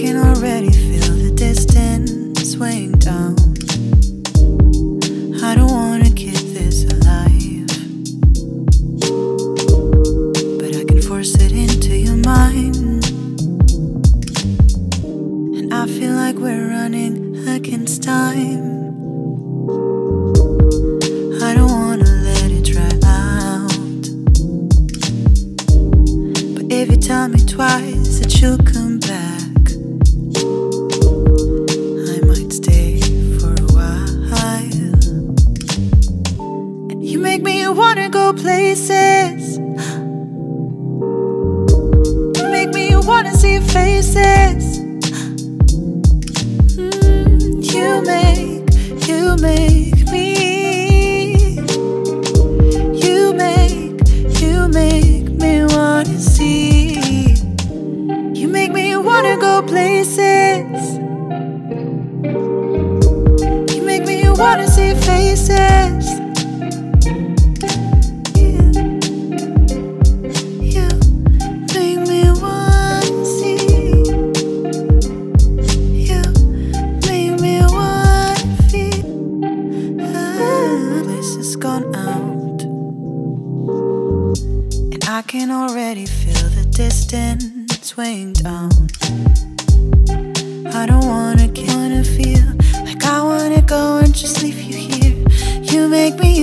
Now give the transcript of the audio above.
I can already feel the distance weighing down. I don't wanna keep this alive, but I can force it into your mind. And I feel like we're running against time. I don't wanna let it dry out. But if you tell me twice that you'll come go places. Make me wanna see faces. Mm, you make, you make me. You make, you make me wanna see. You make me wanna go places. I can already feel the distance weighing down. I don't wanna wanna feel like I wanna go and just leave you here. You make me,